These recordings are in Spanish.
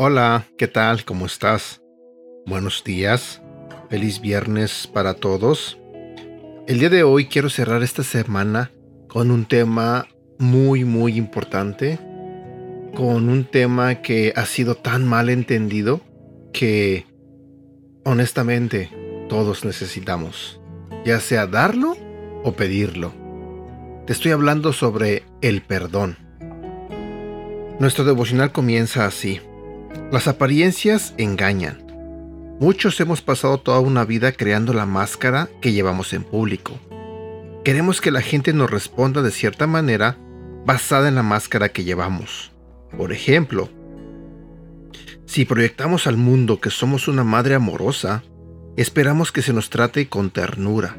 Hola, ¿qué tal? ¿Cómo estás? Buenos días. Feliz viernes para todos. El día de hoy quiero cerrar esta semana con un tema muy, muy importante. Con un tema que ha sido tan mal entendido que honestamente todos necesitamos. Ya sea darlo o pedirlo. Te estoy hablando sobre el perdón. Nuestro devocional comienza así. Las apariencias engañan. Muchos hemos pasado toda una vida creando la máscara que llevamos en público. Queremos que la gente nos responda de cierta manera basada en la máscara que llevamos. Por ejemplo, si proyectamos al mundo que somos una madre amorosa, esperamos que se nos trate con ternura.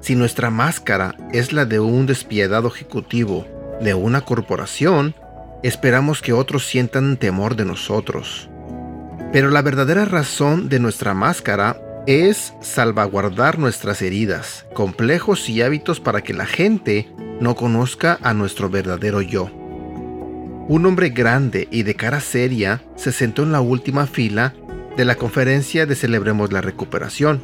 Si nuestra máscara es la de un despiadado ejecutivo de una corporación, esperamos que otros sientan temor de nosotros. Pero la verdadera razón de nuestra máscara es salvaguardar nuestras heridas, complejos y hábitos para que la gente no conozca a nuestro verdadero yo. Un hombre grande y de cara seria se sentó en la última fila de la conferencia de Celebremos la Recuperación.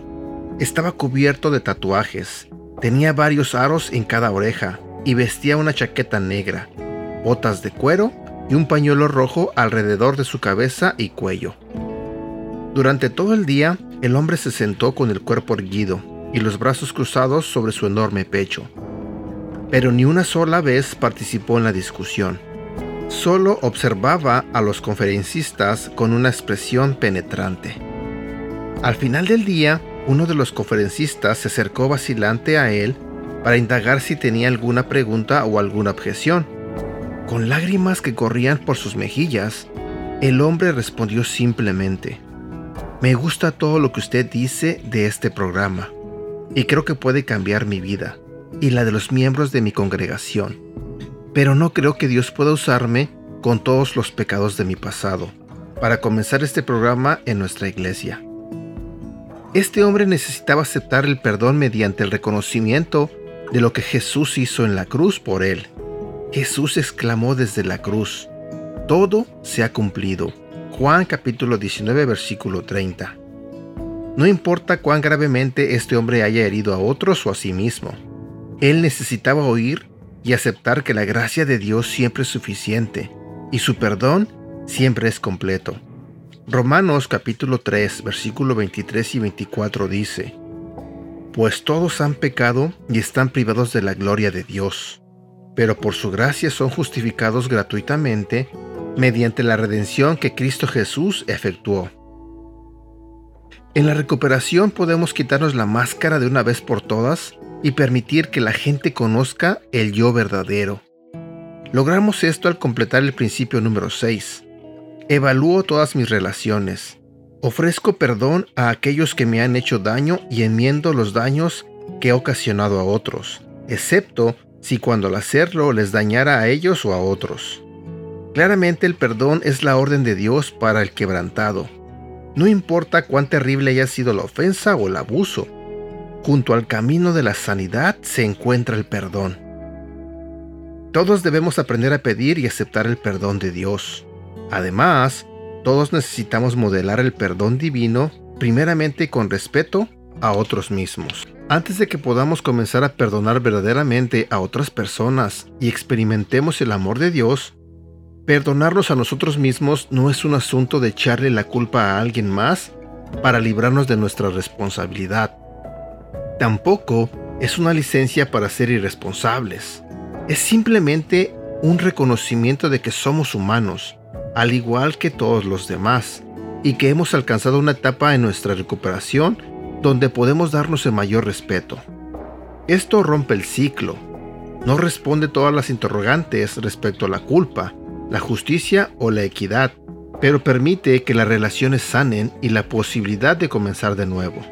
Estaba cubierto de tatuajes, tenía varios aros en cada oreja y vestía una chaqueta negra, botas de cuero y un pañuelo rojo alrededor de su cabeza y cuello. Durante todo el día, el hombre se sentó con el cuerpo erguido y los brazos cruzados sobre su enorme pecho. Pero ni una sola vez participó en la discusión. Solo observaba a los conferencistas con una expresión penetrante. Al final del día, uno de los conferencistas se acercó vacilante a él para indagar si tenía alguna pregunta o alguna objeción con lágrimas que corrían por sus mejillas, el hombre respondió simplemente, Me gusta todo lo que usted dice de este programa, y creo que puede cambiar mi vida y la de los miembros de mi congregación, pero no creo que Dios pueda usarme con todos los pecados de mi pasado para comenzar este programa en nuestra iglesia. Este hombre necesitaba aceptar el perdón mediante el reconocimiento de lo que Jesús hizo en la cruz por él Jesús exclamó desde la cruz, todo se ha cumplido. Juan capítulo 19 versículo 30. No importa cuán gravemente este hombre haya herido a otros o a sí mismo, él necesitaba oír y aceptar que la gracia de Dios siempre es suficiente y su perdón siempre es completo. Romanos capítulo 3 versículo 23 y 24 dice, Pues todos han pecado y están privados de la gloria de Dios pero por su gracia son justificados gratuitamente mediante la redención que Cristo Jesús efectuó. En la recuperación podemos quitarnos la máscara de una vez por todas y permitir que la gente conozca el yo verdadero. Logramos esto al completar el principio número 6. Evalúo todas mis relaciones. Ofrezco perdón a aquellos que me han hecho daño y enmiendo los daños que he ocasionado a otros, excepto si cuando al hacerlo les dañara a ellos o a otros. Claramente el perdón es la orden de Dios para el quebrantado. No importa cuán terrible haya sido la ofensa o el abuso, junto al camino de la sanidad se encuentra el perdón. Todos debemos aprender a pedir y aceptar el perdón de Dios. Además, todos necesitamos modelar el perdón divino primeramente con respeto a otros mismos. Antes de que podamos comenzar a perdonar verdaderamente a otras personas y experimentemos el amor de Dios, perdonarnos a nosotros mismos no es un asunto de echarle la culpa a alguien más para librarnos de nuestra responsabilidad. Tampoco es una licencia para ser irresponsables. Es simplemente un reconocimiento de que somos humanos, al igual que todos los demás, y que hemos alcanzado una etapa en nuestra recuperación donde podemos darnos el mayor respeto. Esto rompe el ciclo, no responde todas las interrogantes respecto a la culpa, la justicia o la equidad, pero permite que las relaciones sanen y la posibilidad de comenzar de nuevo.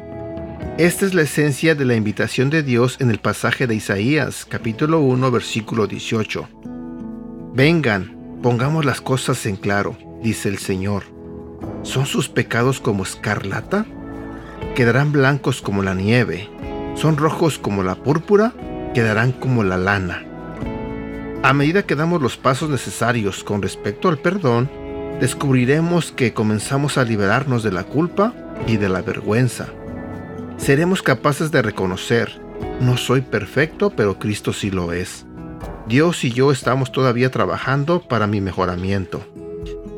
Esta es la esencia de la invitación de Dios en el pasaje de Isaías, capítulo 1, versículo 18. Vengan, pongamos las cosas en claro, dice el Señor. ¿Son sus pecados como escarlata? Quedarán blancos como la nieve. ¿Son rojos como la púrpura? Quedarán como la lana. A medida que damos los pasos necesarios con respecto al perdón, descubriremos que comenzamos a liberarnos de la culpa y de la vergüenza. Seremos capaces de reconocer, no soy perfecto, pero Cristo sí lo es. Dios y yo estamos todavía trabajando para mi mejoramiento.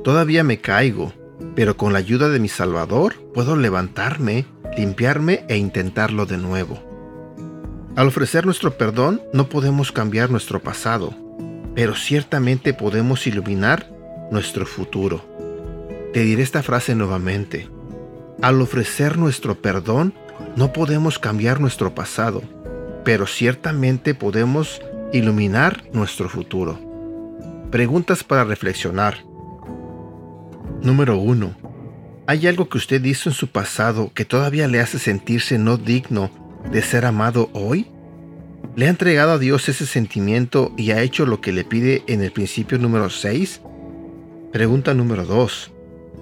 Todavía me caigo, pero con la ayuda de mi Salvador puedo levantarme, limpiarme e intentarlo de nuevo. Al ofrecer nuestro perdón no podemos cambiar nuestro pasado, pero ciertamente podemos iluminar nuestro futuro. Te diré esta frase nuevamente. Al ofrecer nuestro perdón, no podemos cambiar nuestro pasado, pero ciertamente podemos iluminar nuestro futuro. Preguntas para reflexionar. Número 1. ¿Hay algo que usted hizo en su pasado que todavía le hace sentirse no digno de ser amado hoy? ¿Le ha entregado a Dios ese sentimiento y ha hecho lo que le pide en el principio número 6? Pregunta número 2.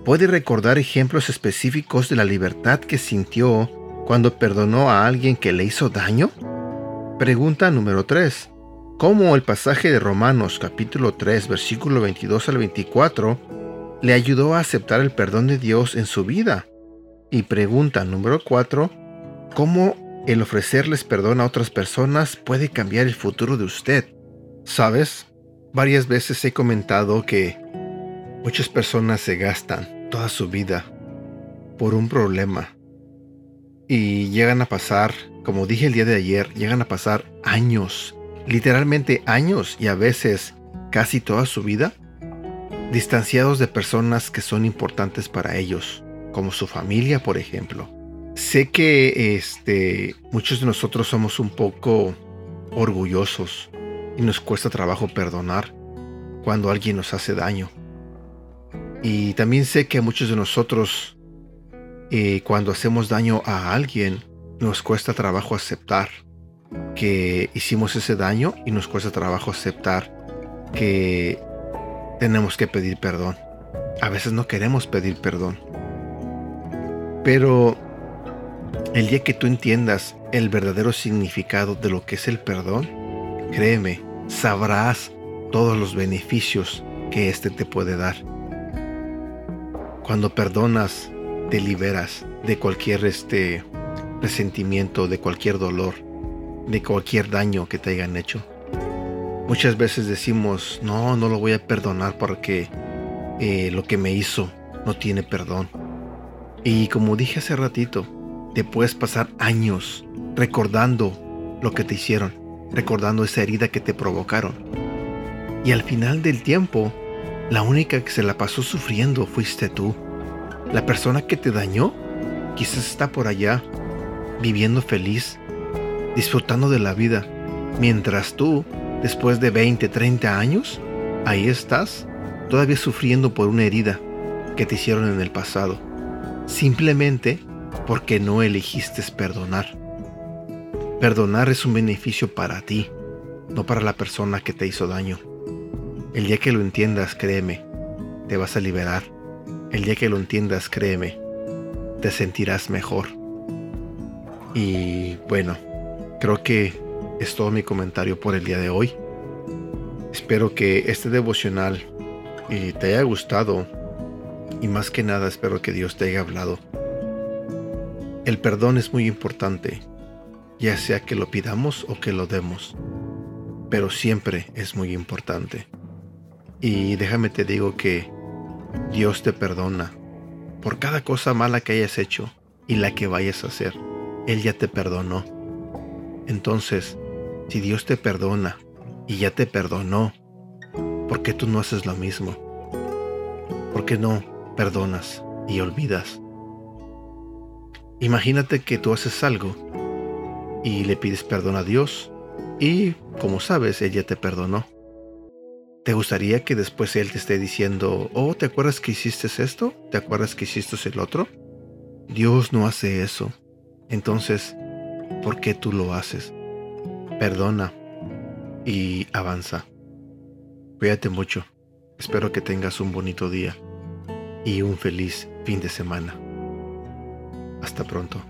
¿Puede recordar ejemplos específicos de la libertad que sintió cuando perdonó a alguien que le hizo daño? Pregunta número 3. ¿Cómo el pasaje de Romanos capítulo 3 versículo 22 al 24 le ayudó a aceptar el perdón de Dios en su vida? Y pregunta número 4. ¿Cómo el ofrecerles perdón a otras personas puede cambiar el futuro de usted? ¿Sabes? Varias veces he comentado que Muchas personas se gastan toda su vida por un problema y llegan a pasar, como dije el día de ayer, llegan a pasar años, literalmente años y a veces casi toda su vida distanciados de personas que son importantes para ellos, como su familia, por ejemplo. Sé que este, muchos de nosotros somos un poco orgullosos y nos cuesta trabajo perdonar cuando alguien nos hace daño. Y también sé que a muchos de nosotros, eh, cuando hacemos daño a alguien, nos cuesta trabajo aceptar que hicimos ese daño y nos cuesta trabajo aceptar que tenemos que pedir perdón. A veces no queremos pedir perdón. Pero el día que tú entiendas el verdadero significado de lo que es el perdón, créeme, sabrás todos los beneficios que éste te puede dar. Cuando perdonas, te liberas de cualquier este resentimiento, de cualquier dolor, de cualquier daño que te hayan hecho. Muchas veces decimos, no, no lo voy a perdonar porque eh, lo que me hizo no tiene perdón. Y como dije hace ratito, te puedes pasar años recordando lo que te hicieron, recordando esa herida que te provocaron. Y al final del tiempo, la única que se la pasó sufriendo fuiste tú. La persona que te dañó quizás está por allá, viviendo feliz, disfrutando de la vida, mientras tú, después de 20, 30 años, ahí estás, todavía sufriendo por una herida que te hicieron en el pasado, simplemente porque no elegiste perdonar. Perdonar es un beneficio para ti, no para la persona que te hizo daño. El día que lo entiendas, créeme, te vas a liberar. El día que lo entiendas, créeme, te sentirás mejor. Y bueno, creo que es todo mi comentario por el día de hoy. Espero que este devocional eh, te haya gustado y más que nada espero que Dios te haya hablado. El perdón es muy importante, ya sea que lo pidamos o que lo demos, pero siempre es muy importante. Y déjame te digo que Dios te perdona por cada cosa mala que hayas hecho y la que vayas a hacer. Él ya te perdonó. Entonces, si Dios te perdona y ya te perdonó, ¿por qué tú no haces lo mismo? ¿Por qué no perdonas y olvidas? Imagínate que tú haces algo y le pides perdón a Dios y, como sabes, Él ya te perdonó. ¿Te gustaría que después él te esté diciendo, oh, ¿te acuerdas que hiciste esto? ¿Te acuerdas que hiciste el otro? Dios no hace eso. Entonces, ¿por qué tú lo haces? Perdona y avanza. Cuídate mucho. Espero que tengas un bonito día y un feliz fin de semana. Hasta pronto.